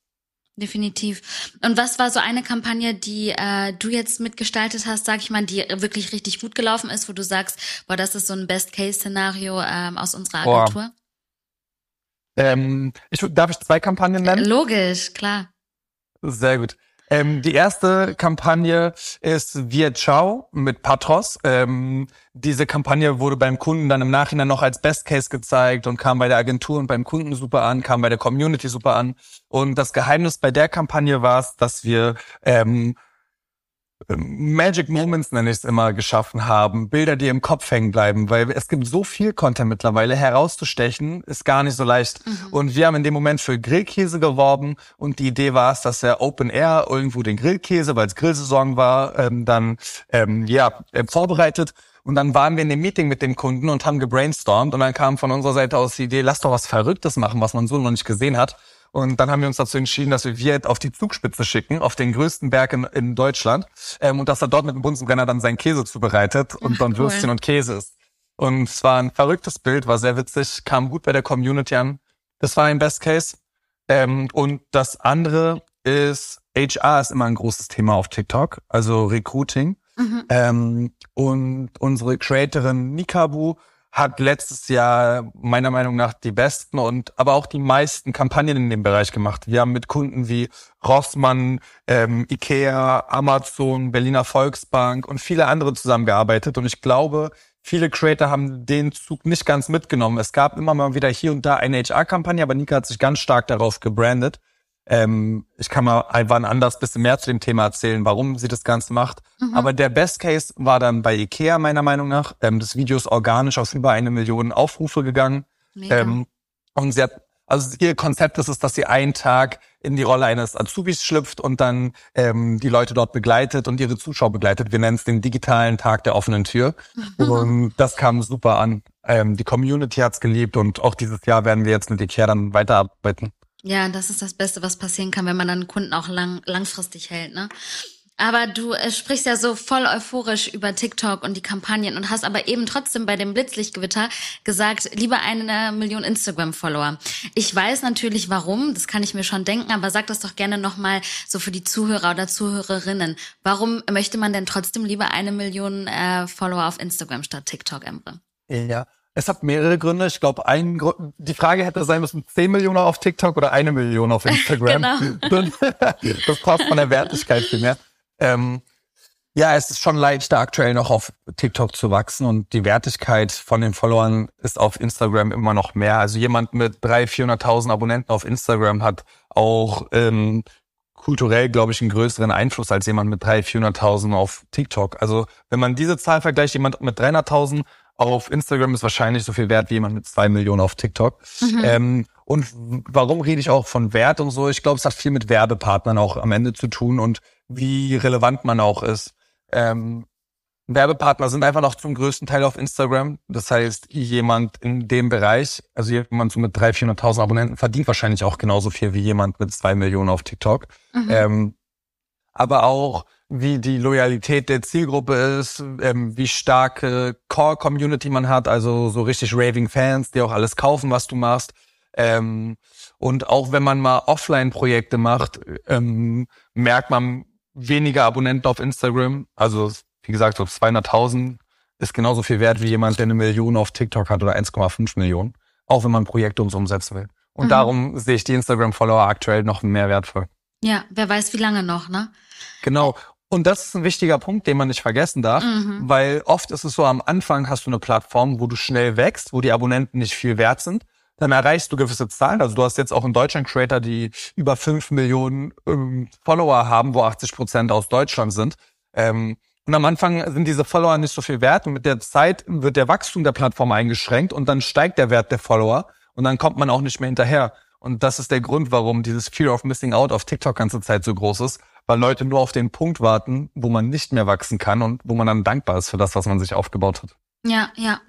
Definitiv. Und was war so eine Kampagne, die äh, du jetzt mitgestaltet hast, sag ich mal, die wirklich richtig gut gelaufen ist, wo du sagst, boah, das ist so ein Best-Case-Szenario ähm, aus unserer Agentur? Ähm, ich, darf ich zwei Kampagnen nennen? Logisch, klar. Sehr gut. Ähm, die erste Kampagne ist Wir Ciao mit Patros. Ähm, diese Kampagne wurde beim Kunden dann im Nachhinein noch als Best Case gezeigt und kam bei der Agentur und beim Kunden super an, kam bei der Community super an. Und das Geheimnis bei der Kampagne war es, dass wir ähm, Magic Moments nenne ich es immer geschaffen haben, Bilder, die im Kopf hängen bleiben, weil es gibt so viel Content mittlerweile, herauszustechen ist gar nicht so leicht. Mhm. Und wir haben in dem Moment für Grillkäse geworben und die Idee war es, dass er Open Air irgendwo den Grillkäse, weil es Grillsaison war, ähm, dann ähm, ja äh, vorbereitet. Und dann waren wir in dem Meeting mit dem Kunden und haben gebrainstormt und dann kam von unserer Seite aus die Idee, lass doch was Verrücktes machen, was man so noch nicht gesehen hat. Und dann haben wir uns dazu entschieden, dass wir Viet auf die Zugspitze schicken, auf den größten Berg in, in Deutschland. Ähm, und dass er dort mit dem Bunsenbrenner dann seinen Käse zubereitet und Ach, dann cool. Würstchen und Käse isst. Und es war ein verrücktes Bild, war sehr witzig, kam gut bei der Community an. Das war ein Best Case. Ähm, und das andere ist, HR ist immer ein großes Thema auf TikTok, also Recruiting. Mhm. Ähm, und unsere Creatorin Nikabu hat letztes Jahr meiner Meinung nach die besten und aber auch die meisten Kampagnen in dem Bereich gemacht. Wir haben mit Kunden wie Rossmann, ähm, Ikea, Amazon, Berliner Volksbank und viele andere zusammengearbeitet und ich glaube, viele Creator haben den Zug nicht ganz mitgenommen. Es gab immer mal wieder hier und da eine HR-Kampagne, aber Nika hat sich ganz stark darauf gebrandet. Ähm, ich kann mal einfach anders bisschen mehr zu dem Thema erzählen, warum sie das Ganze macht. Mhm. Aber der Best Case war dann bei Ikea meiner Meinung nach. Ähm, das Video ist organisch auf über eine Million Aufrufe gegangen. Ähm, und sie hat, also ihr Konzept ist es, dass sie einen Tag in die Rolle eines Azubis schlüpft und dann ähm, die Leute dort begleitet und ihre Zuschauer begleitet. Wir nennen es den digitalen Tag der offenen Tür. Mhm. Und das kam super an. Ähm, die Community hat's geliebt und auch dieses Jahr werden wir jetzt mit Ikea dann weiterarbeiten. Ja, das ist das Beste, was passieren kann, wenn man dann Kunden auch lang, langfristig hält, ne? Aber du äh, sprichst ja so voll euphorisch über TikTok und die Kampagnen und hast aber eben trotzdem bei dem Blitzlichtgewitter gesagt, lieber eine Million Instagram-Follower. Ich weiß natürlich warum, das kann ich mir schon denken, aber sag das doch gerne nochmal so für die Zuhörer oder Zuhörerinnen. Warum möchte man denn trotzdem lieber eine Million äh, Follower auf Instagram statt TikTok, Emre? Ja, es hat mehrere Gründe. Ich glaube, ein Grund, die Frage hätte sein müssen, 10 Millionen auf TikTok oder eine Million auf Instagram. genau. das passt von der Wertigkeit viel mehr. Ähm, ja, es ist schon leichter aktuell noch auf TikTok zu wachsen und die Wertigkeit von den Followern ist auf Instagram immer noch mehr. Also jemand mit 300.000, 400.000 Abonnenten auf Instagram hat auch ähm, kulturell, glaube ich, einen größeren Einfluss als jemand mit 300.000, 400.000 auf TikTok. Also wenn man diese Zahl vergleicht, jemand mit 300.000 auf Instagram ist wahrscheinlich so viel wert wie jemand mit zwei Millionen auf TikTok. Mhm. Ähm, und warum rede ich auch von Wert und so? Ich glaube, es hat viel mit Werbepartnern auch am Ende zu tun und wie relevant man auch ist. Ähm, Werbepartner sind einfach noch zum größten Teil auf Instagram. Das heißt, jemand in dem Bereich, also jemand so mit 300.000, 400.000 Abonnenten, verdient wahrscheinlich auch genauso viel wie jemand mit zwei Millionen auf TikTok. Mhm. Ähm, aber auch wie die Loyalität der Zielgruppe ist, ähm, wie starke Core-Community man hat, also so richtig raving Fans, die auch alles kaufen, was du machst. Ähm, und auch wenn man mal Offline-Projekte macht, ähm, merkt man weniger Abonnenten auf Instagram. Also wie gesagt, so 200.000 ist genauso viel wert wie jemand, der eine Million auf TikTok hat oder 1,5 Millionen. Auch wenn man Projekte umsetzen will. Und mhm. darum sehe ich die Instagram-Follower aktuell noch mehr wertvoll. Ja, wer weiß, wie lange noch, ne? Genau. Und das ist ein wichtiger Punkt, den man nicht vergessen darf, mhm. weil oft ist es so, am Anfang hast du eine Plattform, wo du schnell wächst, wo die Abonnenten nicht viel wert sind. Dann erreichst du gewisse Zahlen. Also du hast jetzt auch in Deutschland Creator, die über fünf Millionen ähm, Follower haben, wo 80 Prozent aus Deutschland sind. Ähm, und am Anfang sind diese Follower nicht so viel wert und mit der Zeit wird der Wachstum der Plattform eingeschränkt und dann steigt der Wert der Follower und dann kommt man auch nicht mehr hinterher. Und das ist der Grund, warum dieses Fear of Missing Out auf TikTok ganze Zeit so groß ist, weil Leute nur auf den Punkt warten, wo man nicht mehr wachsen kann und wo man dann dankbar ist für das, was man sich aufgebaut hat. Ja, ja.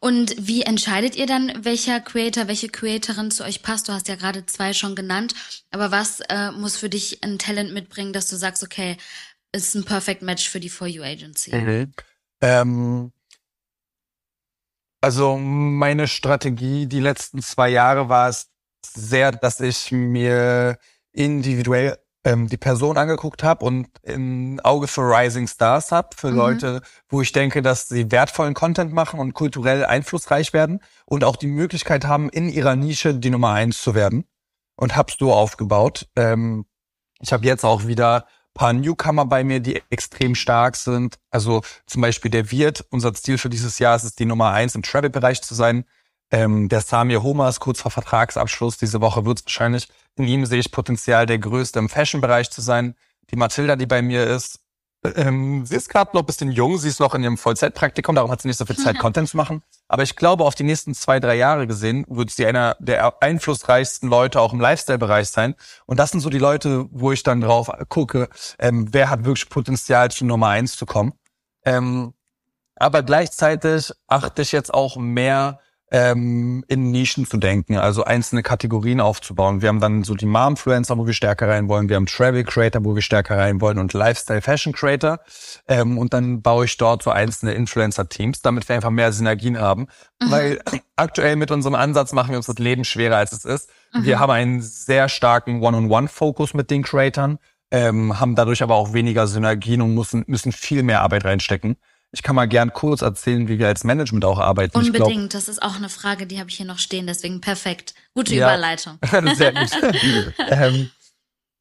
Und wie entscheidet ihr dann, welcher Creator, welche Creatorin zu euch passt? Du hast ja gerade zwei schon genannt. Aber was äh, muss für dich ein Talent mitbringen, dass du sagst, okay, ist ein Perfect Match für die For You Agency? Mhm. Ähm, also meine Strategie die letzten zwei Jahre war es sehr, dass ich mir individuell ähm, die Person angeguckt habe und ein Auge für Rising Stars habe, für mhm. Leute, wo ich denke, dass sie wertvollen Content machen und kulturell einflussreich werden und auch die Möglichkeit haben, in ihrer Nische die Nummer eins zu werden. Und hab's so aufgebaut. Ähm, ich habe jetzt auch wieder paar Newcomer bei mir, die extrem stark sind. Also zum Beispiel der Wirt, unser Ziel für dieses Jahr ist es, die Nummer eins im Travel-Bereich zu sein. Ähm, der Samir Homer ist kurz vor Vertragsabschluss. Diese Woche wird es wahrscheinlich. In ihm sehe ich Potenzial, der Größte im Fashion-Bereich zu sein. Die Mathilda, die bei mir ist, ähm, sie ist gerade noch ein bisschen jung, sie ist noch in ihrem Vollzeitpraktikum, darum hat sie nicht so viel Zeit, Content zu machen. Aber ich glaube, auf die nächsten zwei, drei Jahre gesehen, wird sie einer der einflussreichsten Leute auch im Lifestyle-Bereich sein. Und das sind so die Leute, wo ich dann drauf gucke, ähm, wer hat wirklich Potenzial, zu Nummer eins zu kommen. Ähm, aber gleichzeitig achte ich jetzt auch mehr ähm, in Nischen zu denken, also einzelne Kategorien aufzubauen. Wir haben dann so die Mom-Influencer, wo wir stärker rein wollen. Wir haben Travel Creator, wo wir stärker rein wollen und Lifestyle Fashion Creator. Ähm, und dann baue ich dort so einzelne Influencer-Teams, damit wir einfach mehr Synergien haben. Mhm. Weil aktuell mit unserem Ansatz machen wir uns das Leben schwerer, als es ist. Mhm. Wir haben einen sehr starken One-on-One-Fokus mit den Creatoren, ähm, haben dadurch aber auch weniger Synergien und müssen, müssen viel mehr Arbeit reinstecken. Ich kann mal gern kurz erzählen, wie wir als Management auch arbeiten. Unbedingt, glaub, das ist auch eine Frage, die habe ich hier noch stehen, deswegen perfekt. Gute ja, Überleitung. Sehr gut. ähm,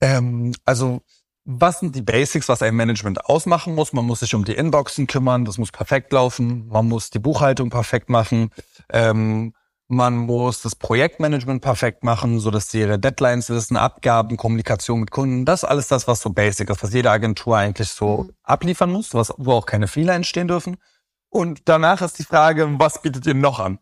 ähm, also, was sind die Basics, was ein Management ausmachen muss? Man muss sich um die Inboxen kümmern, das muss perfekt laufen. Man muss die Buchhaltung perfekt machen. Ähm, man muss das Projektmanagement perfekt machen, so dass sie ihre Deadlines wissen, Abgaben, Kommunikation mit Kunden. Das ist alles das, was so basic ist, was jede Agentur eigentlich so mhm. abliefern muss, was, wo auch keine Fehler entstehen dürfen. Und danach ist die Frage, was bietet ihr noch an?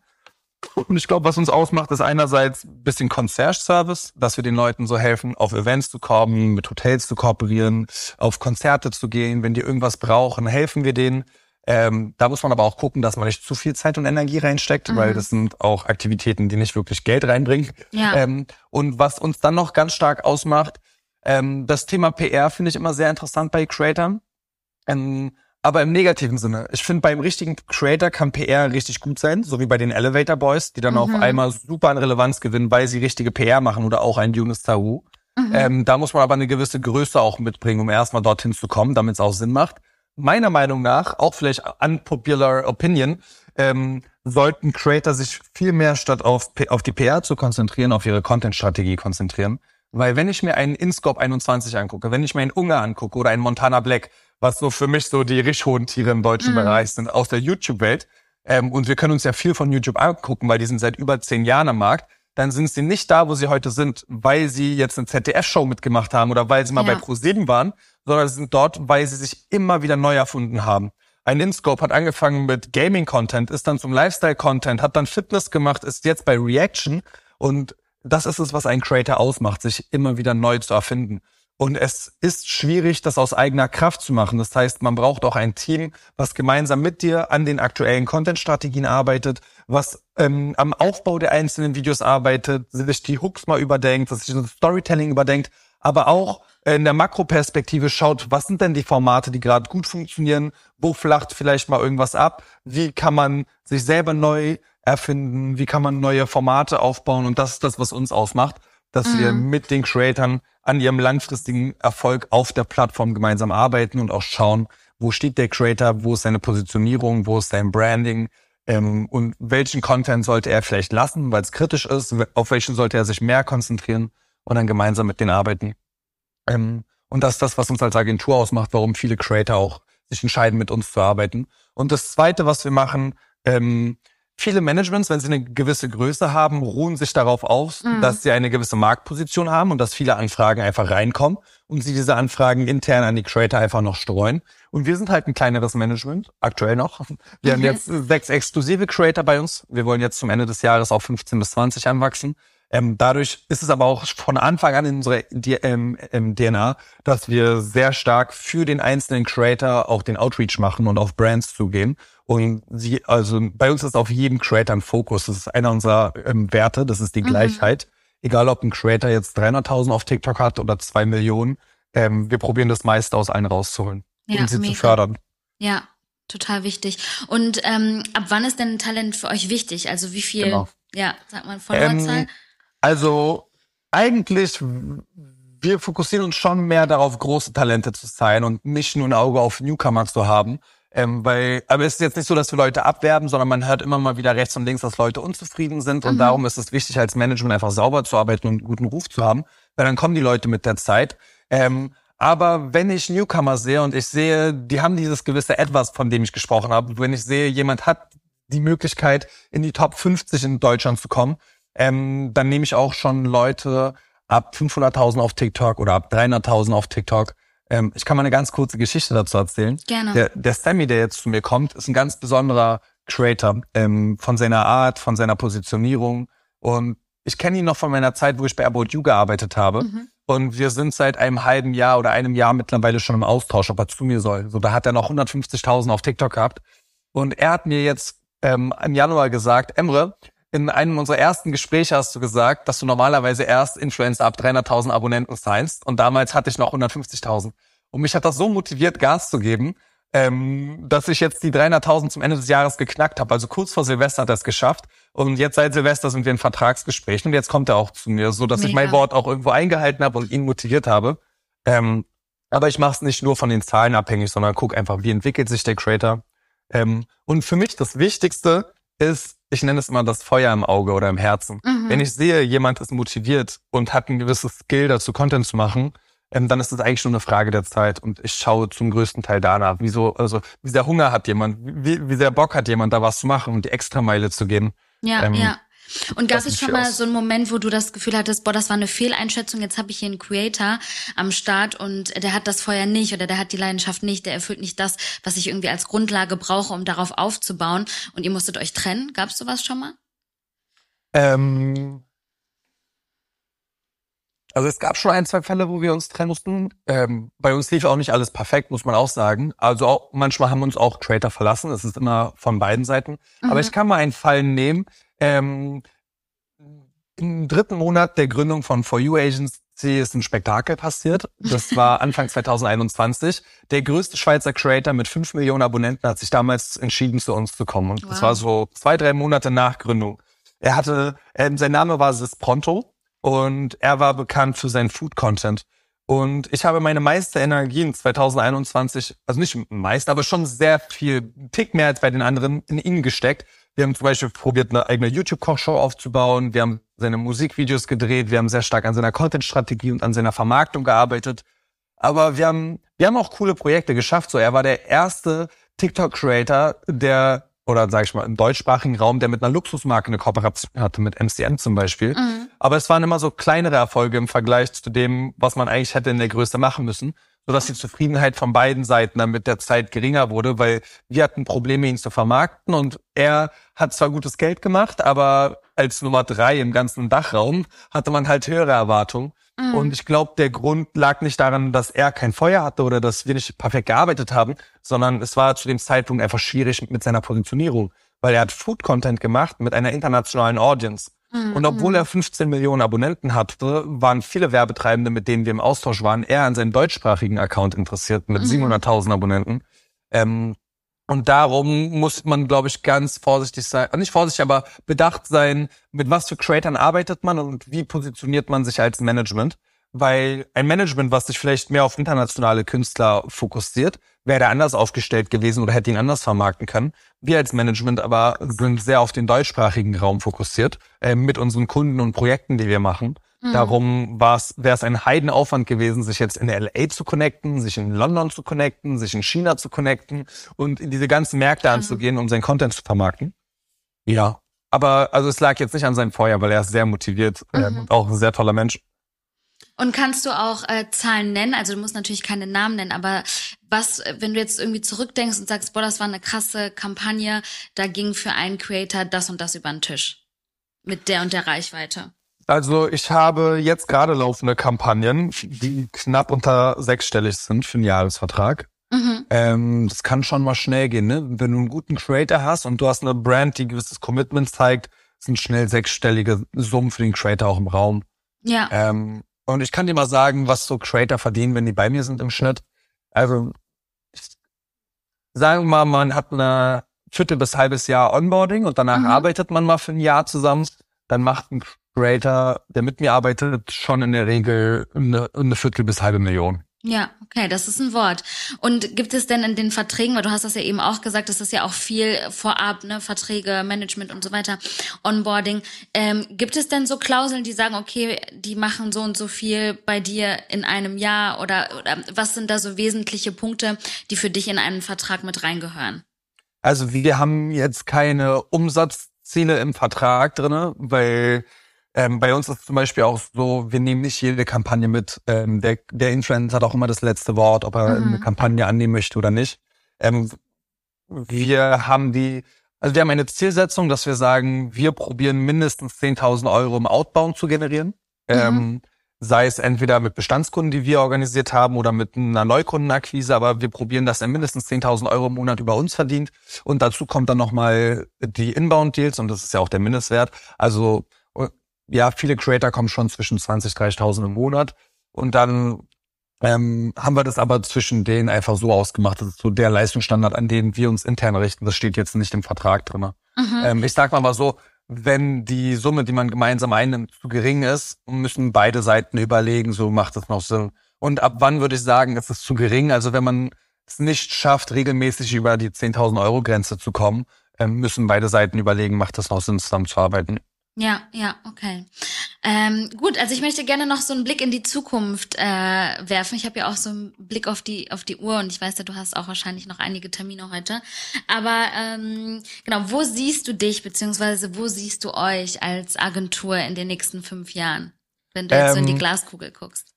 Und ich glaube, was uns ausmacht, ist einerseits ein bisschen Concierge-Service, dass wir den Leuten so helfen, auf Events zu kommen, mit Hotels zu kooperieren, auf Konzerte zu gehen. Wenn die irgendwas brauchen, helfen wir denen. Ähm, da muss man aber auch gucken, dass man nicht zu viel Zeit und Energie reinsteckt, mhm. weil das sind auch Aktivitäten, die nicht wirklich Geld reinbringen. Ja. Ähm, und was uns dann noch ganz stark ausmacht, ähm, das Thema PR finde ich immer sehr interessant bei Creators. Ähm, aber im negativen Sinne. Ich finde, beim richtigen Creator kann PR richtig gut sein, so wie bei den Elevator Boys, die dann mhm. auf einmal super an Relevanz gewinnen, weil sie richtige PR machen oder auch ein Yunus Tahu. Mhm. Ähm, da muss man aber eine gewisse Größe auch mitbringen, um erstmal dorthin zu kommen, damit es auch Sinn macht meiner Meinung nach, auch vielleicht unpopular opinion, ähm, sollten Creator sich viel mehr statt auf, auf die PR zu konzentrieren, auf ihre Content-Strategie konzentrieren. Weil wenn ich mir einen InScope 21 angucke, wenn ich mir einen Ungar angucke oder einen Montana Black, was so für mich so die richtig hohen Tiere im deutschen mhm. Bereich sind, aus der YouTube-Welt, ähm, und wir können uns ja viel von YouTube angucken, weil die sind seit über zehn Jahren am Markt, dann sind sie nicht da, wo sie heute sind, weil sie jetzt eine ZDF-Show mitgemacht haben oder weil sie mal ja. bei Pro7 waren, sondern sie sind dort, weil sie sich immer wieder neu erfunden haben. Ein InScope hat angefangen mit Gaming-Content, ist dann zum Lifestyle-Content, hat dann Fitness gemacht, ist jetzt bei Reaction und das ist es, was ein Creator ausmacht, sich immer wieder neu zu erfinden. Und es ist schwierig, das aus eigener Kraft zu machen. Das heißt, man braucht auch ein Team, was gemeinsam mit dir an den aktuellen Content-Strategien arbeitet, was ähm, am Aufbau der einzelnen Videos arbeitet, sich die Hooks mal überdenkt, dass sich das Storytelling überdenkt, aber auch in der Makroperspektive schaut, was sind denn die Formate, die gerade gut funktionieren, wo flacht vielleicht mal irgendwas ab, wie kann man sich selber neu erfinden, wie kann man neue Formate aufbauen? Und das ist das, was uns ausmacht, dass mhm. wir mit den Creatoren an ihrem langfristigen Erfolg auf der Plattform gemeinsam arbeiten und auch schauen, wo steht der Creator, wo ist seine Positionierung, wo ist sein Branding ähm, und welchen Content sollte er vielleicht lassen, weil es kritisch ist, auf welchen sollte er sich mehr konzentrieren und dann gemeinsam mit denen arbeiten. Ähm, und das ist das, was uns als Agentur ausmacht, warum viele Creator auch sich entscheiden, mit uns zu arbeiten. Und das Zweite, was wir machen, ähm, viele Managements, wenn sie eine gewisse Größe haben, ruhen sich darauf aus, mhm. dass sie eine gewisse Marktposition haben und dass viele Anfragen einfach reinkommen und sie diese Anfragen intern an die Creator einfach noch streuen. Und wir sind halt ein kleineres Management, aktuell noch. Wir haben jetzt sechs exklusive Creator bei uns. Wir wollen jetzt zum Ende des Jahres auf 15 bis 20 anwachsen. Ähm, dadurch ist es aber auch von Anfang an in unserer ähm, ähm, DNA, dass wir sehr stark für den einzelnen Creator auch den Outreach machen und auf Brands zugehen. Und sie, also bei uns ist auf jedem Creator ein Fokus. Das ist einer unserer ähm, Werte, das ist die mhm. Gleichheit. Egal, ob ein Creator jetzt 300.000 auf TikTok hat oder zwei Millionen, ähm, wir probieren das meiste aus allen rauszuholen ja, und sie mega. zu fördern. Ja, total wichtig. Und ähm, ab wann ist denn ein Talent für euch wichtig? Also wie viel, genau. ja, sagt man Followerzahl? Ähm, also eigentlich, wir fokussieren uns schon mehr darauf, große Talente zu sein und nicht nur ein Auge auf Newcomer zu haben. Ähm, weil, aber es ist jetzt nicht so, dass wir Leute abwerben, sondern man hört immer mal wieder rechts und links, dass Leute unzufrieden sind. Und mhm. darum ist es wichtig, als Management einfach sauber zu arbeiten und einen guten Ruf zu haben, weil dann kommen die Leute mit der Zeit. Ähm, Aber wenn ich Newcomer sehe und ich sehe, die haben dieses gewisse Etwas, von dem ich gesprochen habe, wenn ich sehe, jemand hat die Möglichkeit, in die Top 50 in Deutschland zu kommen, ähm, dann nehme ich auch schon Leute ab 500.000 auf TikTok oder ab 300.000 auf TikTok. Ähm, ich kann mal eine ganz kurze Geschichte dazu erzählen. Gerne. Der, der Sammy, der jetzt zu mir kommt, ist ein ganz besonderer Creator ähm, von seiner Art, von seiner Positionierung. Und ich kenne ihn noch von meiner Zeit, wo ich bei About You gearbeitet habe. Mhm. Und wir sind seit einem halben Jahr oder einem Jahr mittlerweile schon im Austausch, ob er zu mir soll. So, da hat er noch 150.000 auf TikTok gehabt. Und er hat mir jetzt ähm, im Januar gesagt, Emre, in einem unserer ersten Gespräche hast du gesagt, dass du normalerweise erst Influencer ab 300.000 Abonnenten seinst. Und damals hatte ich noch 150.000. Und mich hat das so motiviert, Gas zu geben, ähm, dass ich jetzt die 300.000 zum Ende des Jahres geknackt habe. Also kurz vor Silvester hat er es geschafft. Und jetzt seit Silvester sind wir in Vertragsgesprächen. Und jetzt kommt er auch zu mir, so dass Mega. ich mein Wort auch irgendwo eingehalten habe und ihn motiviert habe. Ähm, aber ich mache es nicht nur von den Zahlen abhängig, sondern guck einfach, wie entwickelt sich der Creator. Ähm, und für mich das Wichtigste ist, ich nenne es immer das Feuer im Auge oder im Herzen. Mhm. Wenn ich sehe, jemand ist motiviert und hat ein gewisses Skill dazu, Content zu machen, ähm, dann ist es eigentlich nur eine Frage der Zeit. Und ich schaue zum größten Teil danach, wieso, also wie sehr Hunger hat jemand, wie, wie sehr Bock hat jemand, da was zu machen und die Extrameile zu gehen. Ja, ähm, ja. Und gab es schon mal so einen Moment, wo du das Gefühl hattest, boah, das war eine Fehleinschätzung, jetzt habe ich hier einen Creator am Start und der hat das Feuer nicht oder der hat die Leidenschaft nicht, der erfüllt nicht das, was ich irgendwie als Grundlage brauche, um darauf aufzubauen und ihr musstet euch trennen? Gab es sowas schon mal? Ähm, also es gab schon ein, zwei Fälle, wo wir uns trennen mussten. Ähm, bei uns lief auch nicht alles perfekt, muss man auch sagen. Also auch, manchmal haben uns auch Creator verlassen. Das ist immer von beiden Seiten. Mhm. Aber ich kann mal einen Fall nehmen. Ähm, Im dritten Monat der Gründung von For You Agency ist ein Spektakel passiert. Das war Anfang 2021. Der größte Schweizer Creator mit fünf Millionen Abonnenten hat sich damals entschieden, zu uns zu kommen. Und wow. das war so zwei, drei Monate nach Gründung. Er hatte, ähm, sein Name war Sis Pronto und er war bekannt für seinen Food-Content. Und ich habe meine meiste Energien 2021, also nicht meist, aber schon sehr viel, Tick mehr als bei den anderen, in ihn gesteckt. Wir haben zum Beispiel probiert, eine eigene YouTube-Kochshow aufzubauen. Wir haben seine Musikvideos gedreht. Wir haben sehr stark an seiner Content-Strategie und an seiner Vermarktung gearbeitet. Aber wir haben, wir haben auch coole Projekte geschafft. So, er war der erste TikTok-Creator, der oder sage ich mal im deutschsprachigen Raum, der mit einer Luxusmarke eine Kooperation hatte, mit MCN zum Beispiel. Mhm. Aber es waren immer so kleinere Erfolge im Vergleich zu dem, was man eigentlich hätte in der Größe machen müssen, sodass die Zufriedenheit von beiden Seiten dann mit der Zeit geringer wurde, weil wir hatten Probleme, ihn zu vermarkten und er hat zwar gutes Geld gemacht, aber als Nummer drei im ganzen Dachraum hatte man halt höhere Erwartungen. Mhm. Und ich glaube, der Grund lag nicht daran, dass er kein Feuer hatte oder dass wir nicht perfekt gearbeitet haben, sondern es war zu dem Zeitpunkt einfach schwierig mit seiner Positionierung, weil er hat Food-Content gemacht mit einer internationalen Audience. Mhm. Und obwohl er 15 Millionen Abonnenten hatte, waren viele Werbetreibende, mit denen wir im Austausch waren, eher an seinen deutschsprachigen Account interessiert mit mhm. 700.000 Abonnenten. Ähm, und darum muss man, glaube ich, ganz vorsichtig sein, nicht vorsichtig, aber bedacht sein, mit was für Creatern arbeitet man und wie positioniert man sich als Management. Weil ein Management, was sich vielleicht mehr auf internationale Künstler fokussiert, wäre anders aufgestellt gewesen oder hätte ihn anders vermarkten können. Wir als Management aber sind sehr auf den deutschsprachigen Raum fokussiert, äh, mit unseren Kunden und Projekten, die wir machen. Mhm. Darum wäre es ein Heidenaufwand gewesen, sich jetzt in LA zu connecten, sich in London zu connecten, sich in China zu connecten und in diese ganzen Märkte mhm. anzugehen, um seinen Content zu vermarkten. Ja. Aber also es lag jetzt nicht an seinem Feuer, weil er ist sehr motiviert äh, mhm. und auch ein sehr toller Mensch. Und kannst du auch äh, Zahlen nennen? Also du musst natürlich keine Namen nennen, aber was, wenn du jetzt irgendwie zurückdenkst und sagst, boah, das war eine krasse Kampagne, da ging für einen Creator das und das über den Tisch. Mit der und der Reichweite. Also ich habe jetzt gerade laufende Kampagnen, die knapp unter sechsstellig sind für einen Jahresvertrag. Mhm. Ähm, das kann schon mal schnell gehen, ne? Wenn du einen guten Creator hast und du hast eine Brand, die gewisses Commitment zeigt, sind schnell sechsstellige Summen für den Creator auch im Raum. Ja. Ähm, und ich kann dir mal sagen, was so Creator verdienen, wenn die bei mir sind im Schnitt. Also sagen wir mal, man hat eine Viertel bis halbes Jahr Onboarding und danach mhm. arbeitet man mal für ein Jahr zusammen. Dann macht ein Creator, der mit mir arbeitet, schon in der Regel eine, eine Viertel bis halbe Million. Ja, okay, das ist ein Wort. Und gibt es denn in den Verträgen, weil du hast das ja eben auch gesagt, das ist ja auch viel vorab, ne, Verträge, Management und so weiter, Onboarding. Ähm, gibt es denn so Klauseln, die sagen, okay, die machen so und so viel bei dir in einem Jahr oder, oder was sind da so wesentliche Punkte, die für dich in einen Vertrag mit reingehören? Also wir haben jetzt keine Umsatzziele im Vertrag drinne, weil ähm, bei uns ist zum Beispiel auch so, wir nehmen nicht jede Kampagne mit. Ähm, der, der Influencer hat auch immer das letzte Wort, ob er mhm. eine Kampagne annehmen möchte oder nicht. Ähm, wir haben die, also wir haben eine Zielsetzung, dass wir sagen, wir probieren mindestens 10.000 Euro im Outbound zu generieren. Mhm. Ähm, sei es entweder mit Bestandskunden, die wir organisiert haben, oder mit einer Neukundenakquise, aber wir probieren, dass er mindestens 10.000 Euro im Monat über uns verdient. Und dazu kommt dann nochmal die Inbound-Deals und das ist ja auch der Mindestwert. Also ja, viele Creator kommen schon zwischen 20, 30.000 im Monat. Und dann ähm, haben wir das aber zwischen denen einfach so ausgemacht. Das ist so der Leistungsstandard, an den wir uns intern richten. Das steht jetzt nicht im Vertrag drin. Mhm. Ähm, ich sag mal mal so, wenn die Summe, die man gemeinsam einnimmt, zu gering ist, müssen beide Seiten überlegen, so macht es noch Sinn. Und ab wann würde ich sagen, ist es zu gering? Also wenn man es nicht schafft, regelmäßig über die 10.000 Euro Grenze zu kommen, ähm, müssen beide Seiten überlegen, macht es noch Sinn, zusammenzuarbeiten. Ja, ja, okay. Ähm, gut, also ich möchte gerne noch so einen Blick in die Zukunft äh, werfen. Ich habe ja auch so einen Blick auf die auf die Uhr und ich weiß ja, du hast auch wahrscheinlich noch einige Termine heute. Aber ähm, genau, wo siehst du dich beziehungsweise wo siehst du euch als Agentur in den nächsten fünf Jahren, wenn du jetzt ähm, so in die ähm, Glaskugel guckst?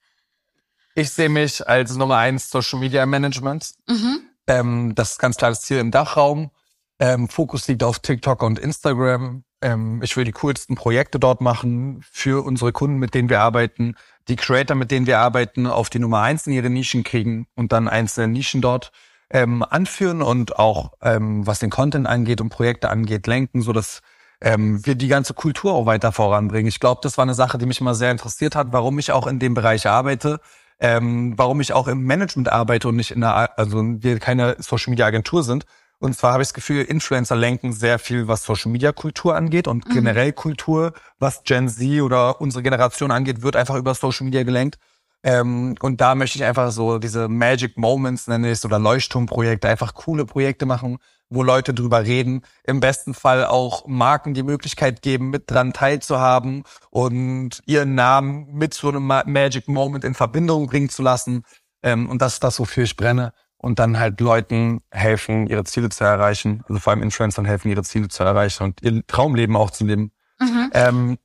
Ich sehe mich als Nummer eins Social Media Management. Mhm. Ähm, das ist ganz klar das Ziel im Dachraum. Ähm, Fokus liegt auf TikTok und Instagram. Ähm, ich will die coolsten Projekte dort machen für unsere Kunden, mit denen wir arbeiten, die Creator, mit denen wir arbeiten, auf die Nummer eins in ihre Nischen kriegen und dann einzelne Nischen dort ähm, anführen und auch ähm, was den Content angeht und Projekte angeht, lenken, so dass ähm, wir die ganze Kultur auch weiter voranbringen. Ich glaube, das war eine Sache, die mich immer sehr interessiert hat, warum ich auch in dem Bereich arbeite, ähm, warum ich auch im Management arbeite und nicht in einer, also wir keine Social Media Agentur sind, und zwar habe ich das Gefühl, Influencer lenken sehr viel, was Social Media Kultur angeht und mhm. generell Kultur, was Gen Z oder unsere Generation angeht, wird einfach über Social Media gelenkt. Ähm, und da möchte ich einfach so diese Magic Moments nenne ich oder Leuchtturmprojekte, einfach coole Projekte machen, wo Leute drüber reden. Im besten Fall auch Marken die Möglichkeit geben, mit dran teilzuhaben und ihren Namen mit so einem Magic Moment in Verbindung bringen zu lassen. Ähm, und das ist das, wofür ich brenne und dann halt Leuten helfen, ihre Ziele zu erreichen. Also vor allem Influencern helfen, ihre Ziele zu erreichen und ihr Traumleben auch zu leben. Mhm. Ähm,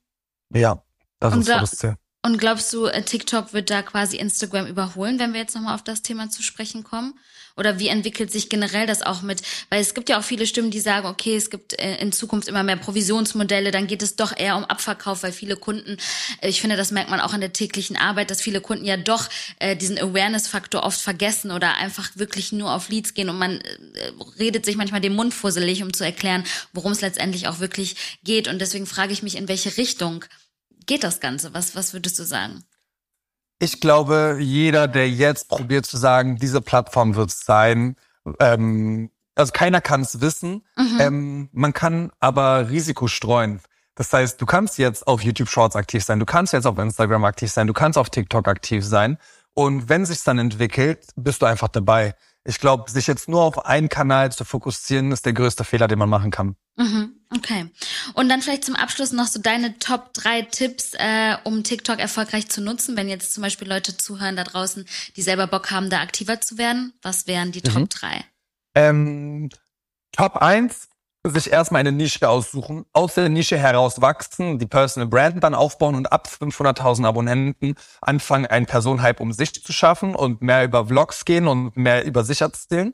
ja, das und ist so das Ziel. Und glaubst du, äh, TikTok wird da quasi Instagram überholen, wenn wir jetzt nochmal auf das Thema zu sprechen kommen? Oder wie entwickelt sich generell das auch mit? Weil es gibt ja auch viele Stimmen, die sagen, okay, es gibt äh, in Zukunft immer mehr Provisionsmodelle, dann geht es doch eher um Abverkauf, weil viele Kunden, äh, ich finde, das merkt man auch in der täglichen Arbeit, dass viele Kunden ja doch diesen Awareness-Faktor oft vergessen oder einfach wirklich nur auf Leads gehen und man redet sich manchmal den Mund fusselig, um zu erklären, worum es letztendlich auch wirklich geht. Und deswegen frage ich mich, in welche Richtung geht das Ganze? Was, was würdest du sagen? Ich glaube, jeder, der jetzt probiert zu sagen, diese Plattform wird es sein, ähm, also keiner kann es wissen. Mhm. Ähm, man kann aber Risiko streuen. Das heißt, du kannst jetzt auf YouTube Shorts aktiv sein, du kannst jetzt auf Instagram aktiv sein, du kannst auf TikTok aktiv sein. Und wenn sich's dann entwickelt, bist du einfach dabei. Ich glaube, sich jetzt nur auf einen Kanal zu fokussieren, ist der größte Fehler, den man machen kann. Mhm, okay. Und dann vielleicht zum Abschluss noch so deine Top drei Tipps, äh, um TikTok erfolgreich zu nutzen, wenn jetzt zum Beispiel Leute zuhören da draußen, die selber Bock haben, da aktiver zu werden. Was wären die mhm. Top drei? Ähm, Top eins sich erstmal eine Nische aussuchen, aus der Nische heraus wachsen, die Personal Brand dann aufbauen und ab 500.000 Abonnenten anfangen, einen Personenhype um sich zu schaffen und mehr über Vlogs gehen und mehr über sich erzählen.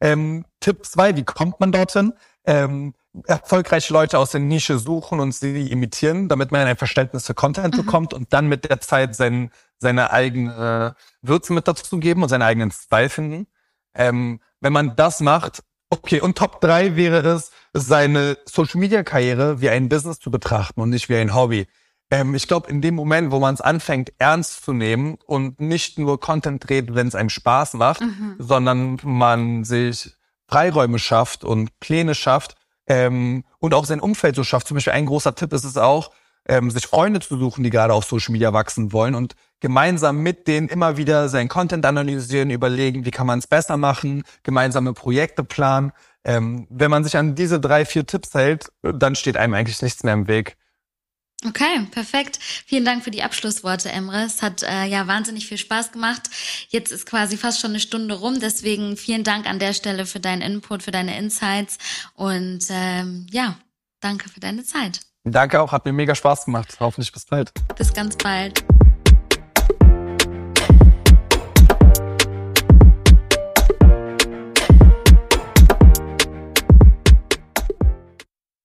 Ähm, Tipp zwei: wie kommt man dorthin? Ähm, erfolgreiche Leute aus der Nische suchen und sie imitieren, damit man ein Verständnis für Content mhm. bekommt und dann mit der Zeit sein, seine eigene Würze mit dazu geben und seinen eigenen Style finden. Ähm, wenn man das macht, okay, und Top 3 wäre es, seine Social-Media-Karriere wie ein Business zu betrachten und nicht wie ein Hobby. Ähm, ich glaube, in dem Moment, wo man es anfängt, ernst zu nehmen und nicht nur Content dreht, wenn es einem Spaß macht, mhm. sondern man sich Freiräume schafft und Pläne schafft ähm, und auch sein Umfeld so schafft. Zum Beispiel ein großer Tipp ist es auch, ähm, sich Freunde zu suchen, die gerade auf Social Media wachsen wollen und gemeinsam mit denen immer wieder seinen Content analysieren, überlegen, wie kann man es besser machen, gemeinsame Projekte planen. Ähm, wenn man sich an diese drei, vier Tipps hält, dann steht einem eigentlich nichts mehr im Weg. Okay, perfekt. Vielen Dank für die Abschlussworte, Emre. Es hat äh, ja wahnsinnig viel Spaß gemacht. Jetzt ist quasi fast schon eine Stunde rum, deswegen vielen Dank an der Stelle für deinen Input, für deine Insights und ähm, ja, danke für deine Zeit. Danke auch, hat mir mega Spaß gemacht. Hoffentlich bis bald. Bis ganz bald.